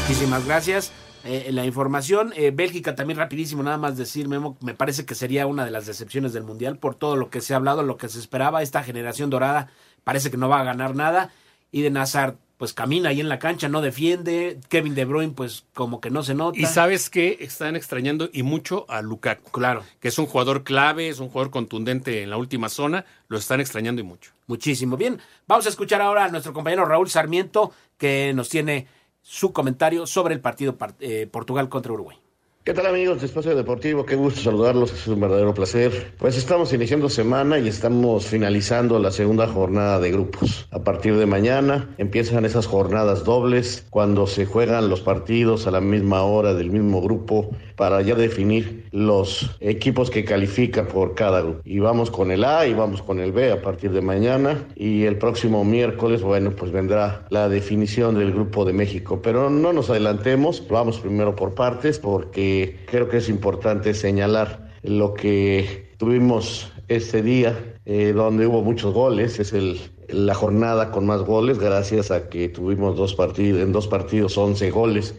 Muchísimas gracias. Eh, la información, eh, Bélgica también rapidísimo, nada más decir, Memo, me parece que sería una de las decepciones del Mundial por todo lo que se ha hablado, lo que se esperaba, esta generación dorada parece que no va a ganar nada, y de Nazar pues camina ahí en la cancha, no defiende, Kevin De Bruyne pues como que no se nota. Y sabes que están extrañando y mucho a Lukaku. Claro. Que es un jugador clave, es un jugador contundente en la última zona, lo están extrañando y mucho. Muchísimo. Bien, vamos a escuchar ahora a nuestro compañero Raúl Sarmiento que nos tiene su comentario sobre el partido eh, Portugal contra Uruguay. ¿Qué tal amigos de Espacio Deportivo? Qué gusto saludarlos, es un verdadero placer. Pues estamos iniciando semana y estamos finalizando la segunda jornada de grupos. A partir de mañana empiezan esas jornadas dobles cuando se juegan los partidos a la misma hora del mismo grupo para ya definir los equipos que califican por cada grupo. Y vamos con el A y vamos con el B a partir de mañana y el próximo miércoles, bueno, pues vendrá la definición del grupo de México. Pero no nos adelantemos, vamos primero por partes porque creo que es importante señalar lo que tuvimos este día, eh, donde hubo muchos goles, es el, la jornada con más goles, gracias a que tuvimos dos partidos, en dos partidos 11 goles,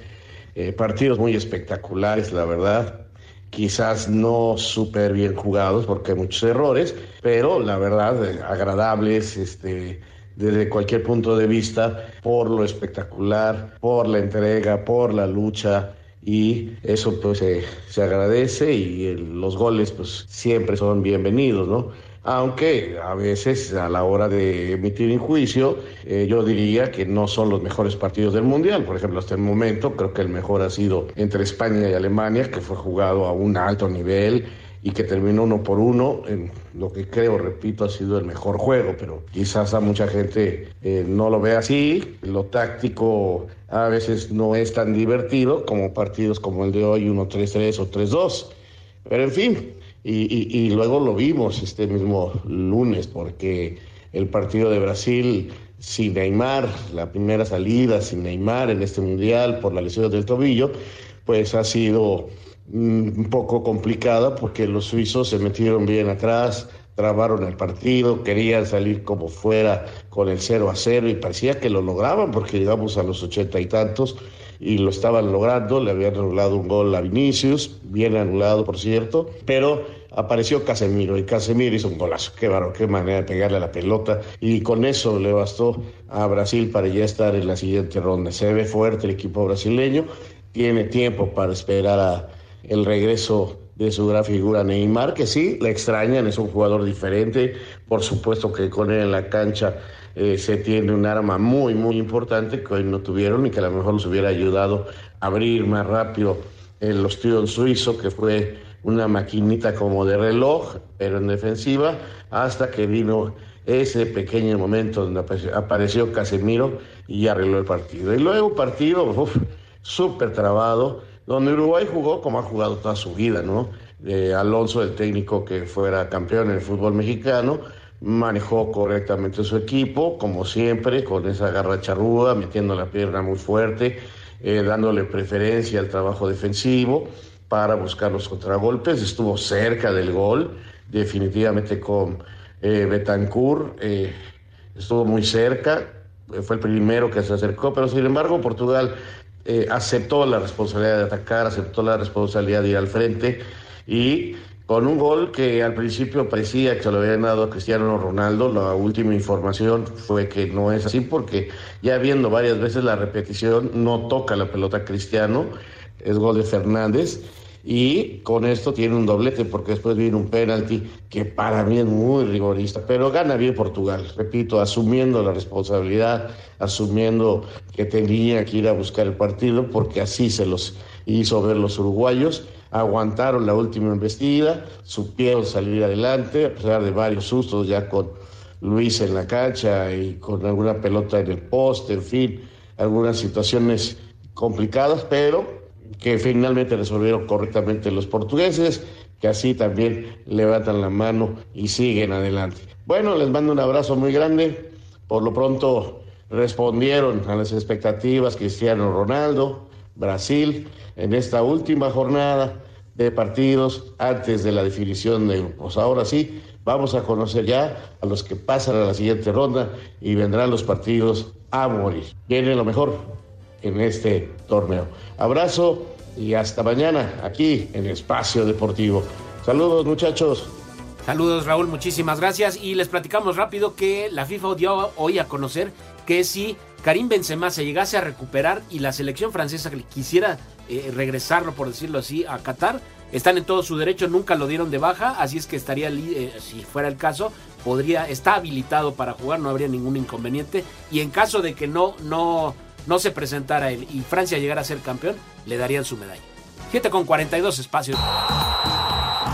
eh, partidos muy espectaculares, la verdad. Quizás no súper bien jugados porque hay muchos errores, pero la verdad eh, agradables, este, desde cualquier punto de vista, por lo espectacular, por la entrega, por la lucha, y eso pues se agradece y los goles pues siempre son bienvenidos, ¿no? Aunque a veces a la hora de emitir un juicio eh, yo diría que no son los mejores partidos del Mundial. Por ejemplo, hasta el momento creo que el mejor ha sido entre España y Alemania, que fue jugado a un alto nivel y que terminó uno por uno en lo que creo, repito, ha sido el mejor juego, pero quizás a mucha gente eh, no lo ve así. Lo táctico a veces no es tan divertido como partidos como el de hoy, 1-3-3 o 3-2. Pero en fin, y, y, luego lo vimos este mismo lunes, porque el partido de Brasil sin Neymar, la primera salida sin Neymar en este mundial por la lesión del tobillo, pues ha sido un poco complicada porque los suizos se metieron bien atrás, trabaron el partido, querían salir como fuera con el 0 a 0 y parecía que lo lograban porque llegamos a los ochenta y tantos y lo estaban logrando, le habían anulado un gol a Vinicius, bien anulado por cierto, pero apareció Casemiro y Casemiro hizo un golazo, qué baro, qué manera de pegarle a la pelota y con eso le bastó a Brasil para ya estar en la siguiente ronda. Se ve fuerte el equipo brasileño, tiene tiempo para esperar a el regreso de su gran figura Neymar, que sí, le extrañan, es un jugador diferente, por supuesto que con él en la cancha eh, se tiene un arma muy, muy importante que hoy no tuvieron y que a lo mejor los hubiera ayudado a abrir más rápido el los tiros suizo, que fue una maquinita como de reloj, pero en defensiva, hasta que vino ese pequeño momento donde apareció Casemiro y arregló el partido. Y luego partido súper trabado, donde Uruguay jugó como ha jugado toda su vida, ¿no? Alonso, el técnico que fuera campeón en el fútbol mexicano, manejó correctamente su equipo, como siempre, con esa garra charrúa, metiendo la pierna muy fuerte, eh, dándole preferencia al trabajo defensivo para buscar los contragolpes. Estuvo cerca del gol, definitivamente con eh, Betancourt, eh, estuvo muy cerca, fue el primero que se acercó, pero sin embargo Portugal eh, aceptó la responsabilidad de atacar, aceptó la responsabilidad de ir al frente y con un gol que al principio parecía que se lo habían dado a Cristiano Ronaldo, la última información fue que no es así porque ya viendo varias veces la repetición no toca la pelota Cristiano, es gol de Fernández y con esto tiene un doblete porque después viene un penalti que para mí es muy rigorista, pero gana bien Portugal, repito, asumiendo la responsabilidad, asumiendo que tenía que ir a buscar el partido porque así se los hizo ver los uruguayos, aguantaron la última embestida, supieron salir adelante a pesar de varios sustos ya con Luis en la cancha y con alguna pelota en el poste, en fin, algunas situaciones complicadas, pero que finalmente resolvieron correctamente los portugueses, que así también levantan la mano y siguen adelante. Bueno, les mando un abrazo muy grande. Por lo pronto respondieron a las expectativas Cristiano Ronaldo, Brasil, en esta última jornada de partidos antes de la definición de grupos. Ahora sí, vamos a conocer ya a los que pasan a la siguiente ronda y vendrán los partidos a morir. Viene lo mejor en este torneo. Abrazo y hasta mañana aquí en Espacio Deportivo. Saludos muchachos. Saludos Raúl, muchísimas gracias y les platicamos rápido que la FIFA dio hoy a conocer que si Karim Benzema se llegase a recuperar y la selección francesa quisiera eh, regresarlo, por decirlo así, a Qatar, están en todo su derecho, nunca lo dieron de baja, así es que estaría, eh, si fuera el caso, podría, está habilitado para jugar, no habría ningún inconveniente. Y en caso de que no, no, no se presentara él y Francia llegara a ser campeón, le darían su medalla. 7 con 42 espacios.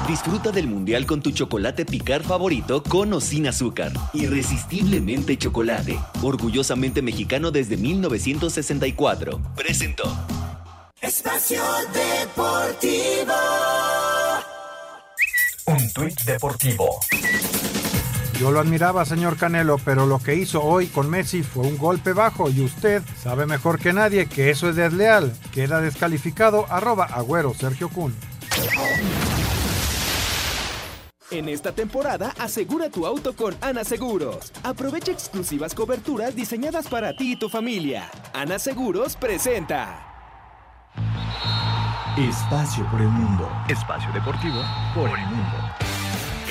Disfruta del mundial con tu chocolate picar favorito con o sin azúcar. Irresistiblemente chocolate. Orgullosamente mexicano desde 1964. Presentó. Espacio Deportivo. Un tuit deportivo. Yo lo admiraba, señor Canelo, pero lo que hizo hoy con Messi fue un golpe bajo y usted sabe mejor que nadie que eso es desleal. Queda descalificado arroba agüero Sergio Kun. En esta temporada, asegura tu auto con Ana Seguros. Aprovecha exclusivas coberturas diseñadas para ti y tu familia. Ana Seguros presenta. Espacio por el mundo. Espacio deportivo por el mundo.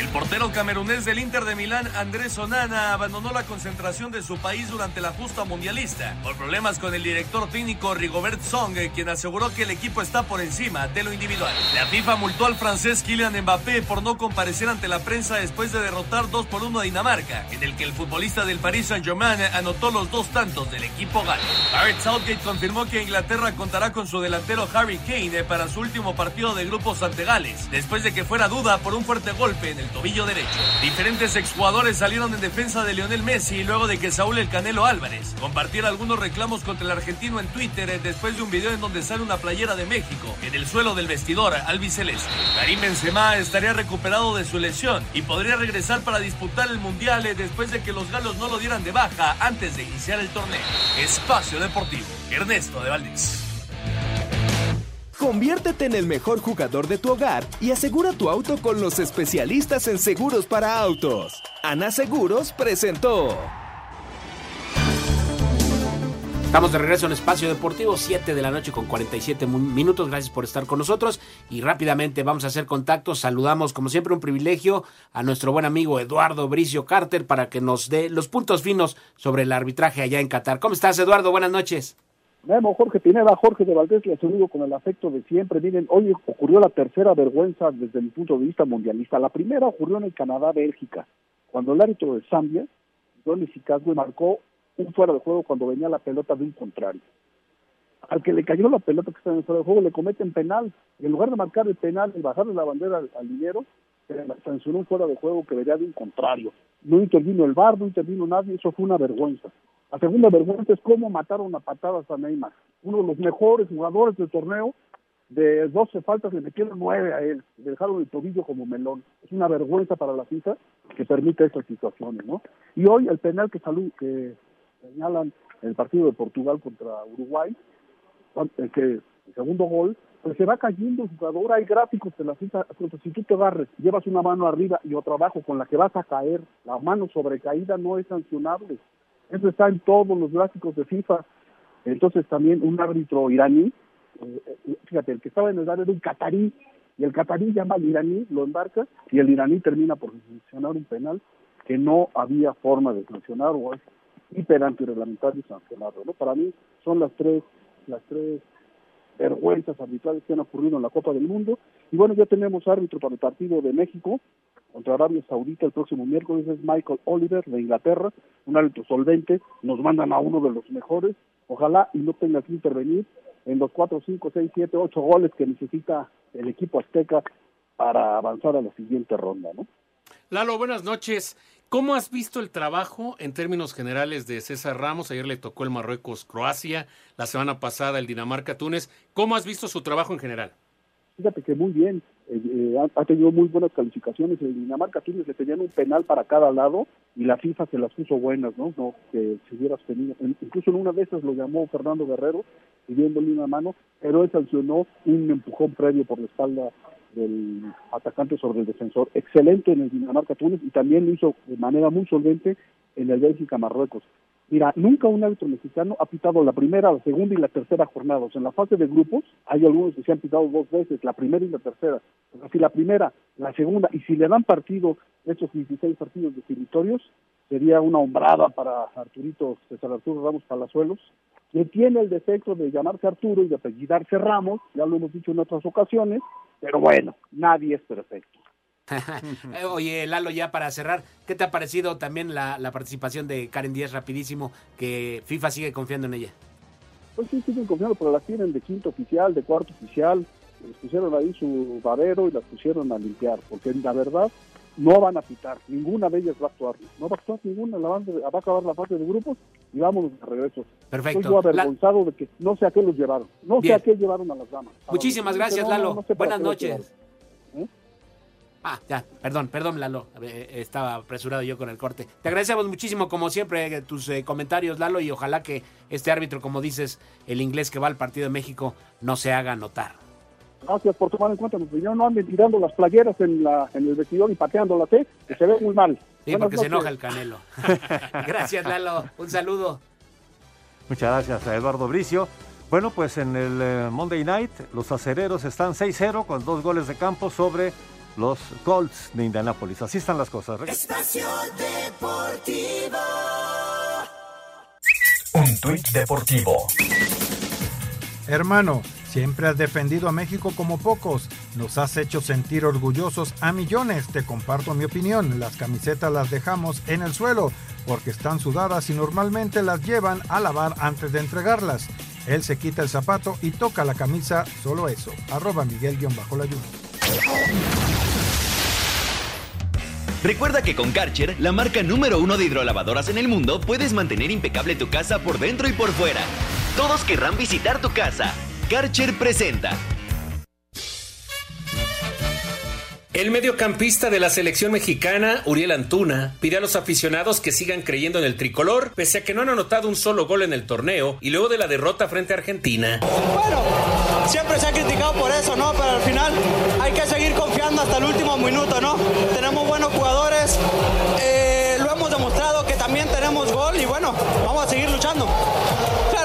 El portero camerunés del Inter de Milán, Andrés Onana, abandonó la concentración de su país durante la justa mundialista por problemas con el director técnico Rigobert Song, quien aseguró que el equipo está por encima de lo individual. La FIFA multó al francés Kylian Mbappé por no comparecer ante la prensa después de derrotar 2 por 1 a Dinamarca, en el que el futbolista del Paris Saint-Germain anotó los dos tantos del equipo galo. Gareth Southgate confirmó que Inglaterra contará con su delantero Harry Kane para su último partido de grupos ante Gales, después de que fuera duda por un fuerte golpe en el Diferentes exjugadores salieron en defensa de Lionel Messi luego de que Saúl El Canelo Álvarez compartiera algunos reclamos contra el argentino en Twitter eh, después de un video en donde sale una playera de México en el suelo del vestidor albiceleste. Karim Benzema estaría recuperado de su lesión y podría regresar para disputar el Mundial eh, después de que los galos no lo dieran de baja antes de iniciar el torneo. Espacio Deportivo, Ernesto de Valdés. Conviértete en el mejor jugador de tu hogar y asegura tu auto con los especialistas en seguros para autos. Ana Seguros presentó. Estamos de regreso en Espacio Deportivo, 7 de la noche con 47 minutos. Gracias por estar con nosotros. Y rápidamente vamos a hacer contactos. Saludamos, como siempre, un privilegio a nuestro buen amigo Eduardo Bricio Carter para que nos dé los puntos finos sobre el arbitraje allá en Qatar. ¿Cómo estás, Eduardo? Buenas noches. Memo, Jorge Pineda, Jorge de Valdés, les saludo con el afecto de siempre. Miren, hoy ocurrió la tercera vergüenza desde mi punto de vista mundialista. La primera ocurrió en el Canadá-Bélgica, cuando el árbitro de Zambia, Donny Sikazwe, marcó un fuera de juego cuando venía la pelota de un contrario. Al que le cayó la pelota que está en el fuera de juego le cometen penal. Y en lugar de marcar el penal y bajarle la bandera al, al dinero, se sancionó un fuera de juego que venía de un contrario. No intervino el VAR, no intervino nadie, eso fue una vergüenza. La segunda vergüenza es cómo mataron a patadas a Neymar. Uno de los mejores jugadores del torneo, de 12 faltas le metieron 9 a él, le dejaron el tobillo como melón. Es una vergüenza para la FIFA que permite estas situaciones, ¿no? Y hoy el penal que, salud, que señalan el partido de Portugal contra Uruguay, que el segundo gol, pues se va cayendo el jugador, hay gráficos de la FIFA, si tú te barres, llevas una mano arriba y otra abajo con la que vas a caer, la mano sobrecaída no es sancionable. Eso está en todos los gráficos de FIFA. Entonces también un árbitro iraní, eh, fíjate, el que estaba en el área era un catarí, y el catarí llama al iraní, lo embarca, y el iraní termina por sancionar un penal que no había forma de sancionar o es hiper antirreglamentario sancionarlo. ¿no? Para mí son las tres, las tres vergüenzas arbitrales que han ocurrido en la Copa del Mundo. Y bueno, ya tenemos árbitro para el partido de México contra Arabia Saudita el próximo miércoles, es Michael Oliver de Inglaterra, un árbitro solvente, nos mandan a uno de los mejores, ojalá y no tenga que intervenir en los 4, 5, 6, 7, 8 goles que necesita el equipo azteca para avanzar a la siguiente ronda, ¿no? Lalo, buenas noches. ¿Cómo has visto el trabajo en términos generales de César Ramos? Ayer le tocó el Marruecos-Croacia, la semana pasada el Dinamarca-Túnez. ¿Cómo has visto su trabajo en general? Fíjate que muy bien, eh, eh, ha, tenido muy buenas calificaciones. El Dinamarca-Túnez le tenían un penal para cada lado y la FIFA se las puso buenas, ¿no? que si hubieras tenido, incluso en una de esas lo llamó Fernando Guerrero pidiéndole una mano, pero él sancionó un empujón previo por la espalda del atacante sobre el defensor. Excelente en el Dinamarca-Túnez y también lo hizo de manera muy solvente en el Bélgica-Marruecos. Mira, nunca un árbitro mexicano ha pitado la primera, la segunda y la tercera jornada. En la fase de grupos hay algunos que se han pitado dos veces, la primera y la tercera. O sea, si la primera, la segunda, y si le dan partido estos 16 partidos definitorios, sería una hombrada para Arturito César Arturo Ramos Palazuelos, que tiene el defecto de llamarse Arturo y de apellidarse Ramos, ya lo hemos dicho en otras ocasiones, pero bueno, nadie es perfecto. Oye, Lalo, ya para cerrar, ¿qué te ha parecido también la, la, participación de Karen Díaz rapidísimo, que FIFA sigue confiando en ella? Pues sí, siguen confiando, pero las tienen de quinto oficial, de cuarto oficial, les pusieron ahí su babero y las pusieron a limpiar, porque la verdad no van a pitar, ninguna de ellas va a actuar, no va a actuar ninguna, la van va a acabar la fase de grupos y vámonos de regreso. Perfecto. Estoy yo avergonzado la... de que no sé a qué los llevaron, no Bien. sé a qué llevaron a las damas. Muchísimas gracias, no, Lalo. No, no Buenas noches. ¿Eh? Ah, ya, perdón, perdón, Lalo. Estaba apresurado yo con el corte. Te agradecemos muchísimo, como siempre, tus eh, comentarios, Lalo, y ojalá que este árbitro, como dices, el inglés que va al partido de México, no se haga notar. Gracias por tomar en cuenta mi opinión. No anden tirando las playeras en, la, en el vestidor y pateándolas, ¿eh? Que se ve muy mal. Sí, Buenas porque noches. se enoja el canelo. gracias, Lalo. Un saludo. Muchas gracias a Eduardo Bricio. Bueno, pues en el eh, Monday Night los acereros están 6-0 con dos goles de campo sobre los Colts de Indianápolis. Así están las cosas. Espacio Deportivo. Un tuit deportivo. Hermano, siempre has defendido a México como pocos. Nos has hecho sentir orgullosos a millones. Te comparto mi opinión. Las camisetas las dejamos en el suelo porque están sudadas y normalmente las llevan a lavar antes de entregarlas. Él se quita el zapato y toca la camisa, solo eso. Arroba Miguel-Layuna. Recuerda que con Karcher, la marca número uno de hidrolavadoras en el mundo, puedes mantener impecable tu casa por dentro y por fuera. Todos querrán visitar tu casa. Karcher presenta. El mediocampista de la selección mexicana, Uriel Antuna, pide a los aficionados que sigan creyendo en el tricolor, pese a que no han anotado un solo gol en el torneo y luego de la derrota frente a Argentina. Bueno, siempre se ha criticado por eso, ¿no? Pero al final hay que seguir confiando hasta el último minuto, ¿no? Tenemos buenos jugadores, eh, lo hemos demostrado que también tenemos gol y bueno, vamos a seguir luchando.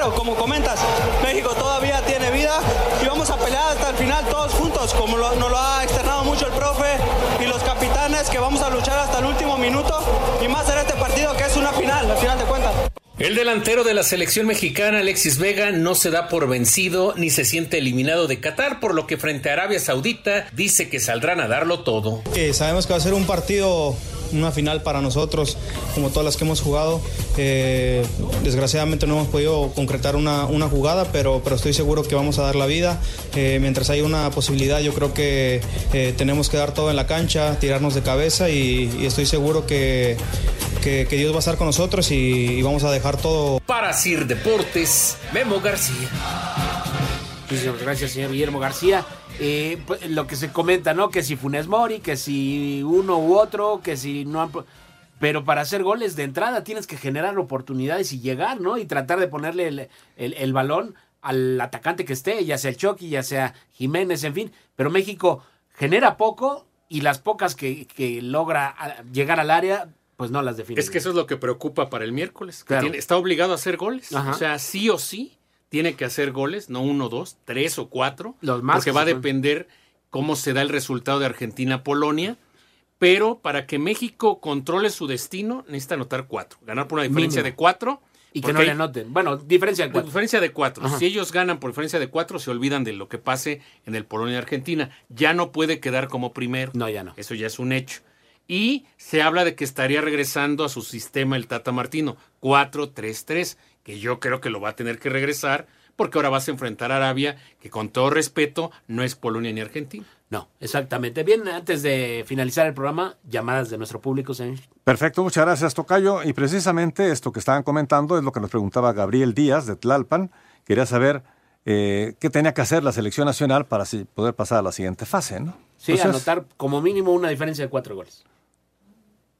Claro, como comentas, México todavía tiene vida y vamos a pelear hasta el final todos juntos, como lo, nos lo ha externado mucho el profe y los capitanes, que vamos a luchar hasta el último minuto y más en este partido que es una final, al final de cuentas. El delantero de la selección mexicana, Alexis Vega, no se da por vencido ni se siente eliminado de Qatar, por lo que frente a Arabia Saudita dice que saldrán a darlo todo. Eh, sabemos que va a ser un partido una final para nosotros, como todas las que hemos jugado. Eh, desgraciadamente no hemos podido concretar una, una, jugada, pero, pero estoy seguro que vamos a dar la vida. Eh, mientras hay una posibilidad, yo creo que eh, tenemos que dar todo en la cancha, tirarnos de cabeza y, y estoy seguro que, que, que, Dios va a estar con nosotros y, y vamos a dejar todo. Para Sir Deportes, Memo García. Muchísimas gracias, señor Guillermo García. Eh, pues, lo que se comenta, ¿no? Que si Funes Mori, que si uno u otro, que si no han... Pero para hacer goles de entrada tienes que generar oportunidades y llegar, ¿no? Y tratar de ponerle el, el, el balón al atacante que esté, ya sea el Chucky, ya sea Jiménez, en fin. Pero México genera poco y las pocas que, que logra llegar al área, pues no las define. Es que eso es lo que preocupa para el miércoles. Claro. Tiene, está obligado a hacer goles. Ajá. O sea, sí o sí tiene que hacer goles, no uno, dos, tres o cuatro, Los más porque va a depender cómo se da el resultado de Argentina-Polonia. Pero para que México controle su destino, necesita anotar cuatro. Ganar por una diferencia Mínimo. de cuatro. Y que no le anoten. Bueno, diferencia de cuatro. Diferencia de cuatro. Ajá. Si ellos ganan por diferencia de cuatro, se olvidan de lo que pase en el Polonia-Argentina. Ya no puede quedar como primero. No, ya no. Eso ya es un hecho. Y se habla de que estaría regresando a su sistema el Tata Martino. 4-3-3 que yo creo que lo va a tener que regresar porque ahora vas a enfrentar a Arabia, que con todo respeto no es Polonia ni Argentina. No, exactamente. Bien, antes de finalizar el programa, llamadas de nuestro público, señor. Perfecto, muchas gracias, Tocayo. Y precisamente esto que estaban comentando es lo que nos preguntaba Gabriel Díaz de Tlalpan. Quería saber eh, qué tenía que hacer la selección nacional para así poder pasar a la siguiente fase, ¿no? Sí, anotar como mínimo una diferencia de cuatro goles.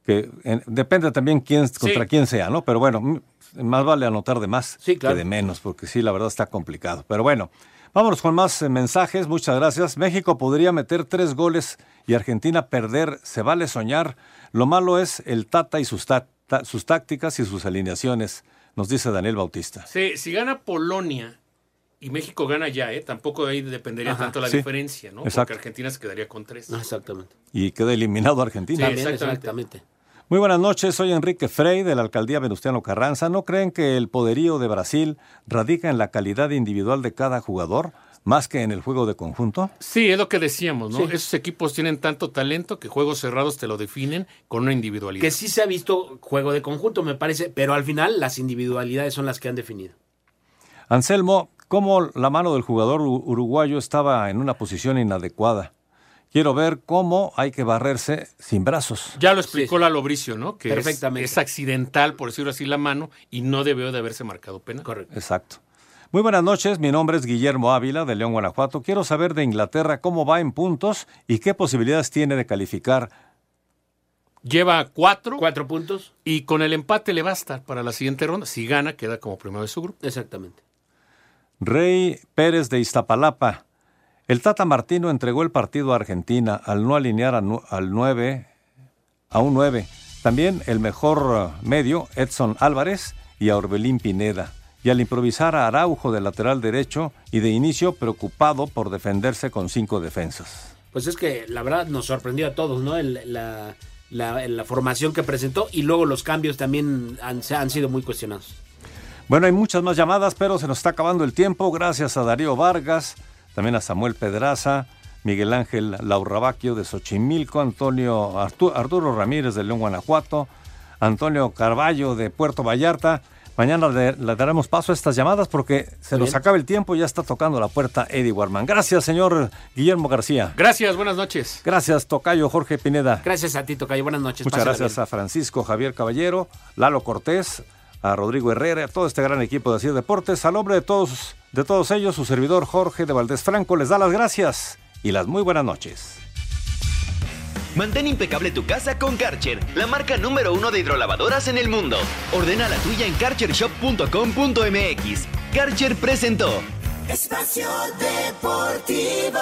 Que en- depende también quién, contra quién sea, ¿no? Pero bueno, más vale anotar de más Sí, claro. que de menos, porque sí, la verdad está complicado. Pero bueno, vámonos con más eh, mensajes. Muchas gracias. México podría meter tres goles y Argentina perder. Se vale soñar. Lo malo es el Tata y sus, ta- ta- sus tácticas y sus alineaciones, nos dice Daniel Bautista. Sí, si gana Polonia y México gana ya, ¿eh? tampoco ahí dependería Ajá. tanto la Sí, diferencia, ¿no? exacto. Porque Argentina se quedaría con tres. Exactamente. Y queda eliminado Argentina. Sí, exactamente. Muy buenas noches, soy Enrique Frey de la alcaldía Venustiano Carranza. ¿No creen que el poderío de Brasil radica en la calidad individual de cada jugador más que en el juego de conjunto? Sí, es lo que decíamos, ¿no? Sí. Esos equipos tienen tanto talento que juegos cerrados te lo definen con una individualidad. Que sí se ha visto juego de conjunto, me parece, pero al final las individualidades son las que han definido. Anselmo, ¿cómo la mano del jugador uruguayo estaba en una posición inadecuada? Quiero ver cómo hay que barrerse sin brazos. Ya lo explicó Lalo Bricio, ¿no? Que es- Perfectamente. Es, accidental, por decirlo así, la mano y no debió de haberse marcado pena. Correcto. Exacto. Muy buenas noches, mi nombre es Guillermo Ávila de León, Guanajuato. Quiero saber de Inglaterra cómo va en puntos y qué posibilidades tiene de calificar. Lleva cuatro. Cuatro puntos. Y con el empate le basta para la siguiente ronda. Si gana, queda como primero de su grupo. Exactamente. Rey Pérez de Iztapalapa. El Tata Martino entregó el partido a Argentina al no alinear a nu- al 9 a un 9. También el mejor eh, medio, Edson Álvarez y a Orbelín Pineda. Y al improvisar a Araujo de lateral derecho y de inicio preocupado por defenderse con cinco defensas. Pues es que la verdad nos sorprendió a todos, ¿no? El- la, la- la formación que presentó y luego los cambios también han, han sido muy cuestionados. Bueno, hay muchas más llamadas, pero se nos está acabando el tiempo. Gracias a Darío Vargas, también a Samuel Pedraza, Miguel Ángel Laurrabaquio de Xochimilco, Antonio Artu- Arturo Ramírez de León, Guanajuato, Antonio Carballo de Puerto Vallarta. Mañana le, le daremos paso a estas llamadas porque se nos acaba el tiempo y ya está tocando la puerta Eddie Warman. Gracias, señor Guillermo García. Gracias, buenas noches. Gracias, Tocayo Jorge Pineda. Gracias a ti, Tocayo. Buenas noches. Muchas gracias bien. a Francisco Javier Caballero, Lalo Cortés, a Rodrigo Herrera, a todo este gran equipo de Así Deportes. Al nombre de todos, de todos ellos, su servidor Jorge de Valdés Franco les da las gracias y las muy buenas noches. Mantén impecable tu casa con Karcher, la marca número uno de hidrolavadoras en el mundo. Ordena la tuya en karchershop.com.mx. Karcher presentó. Espacio Deportivo.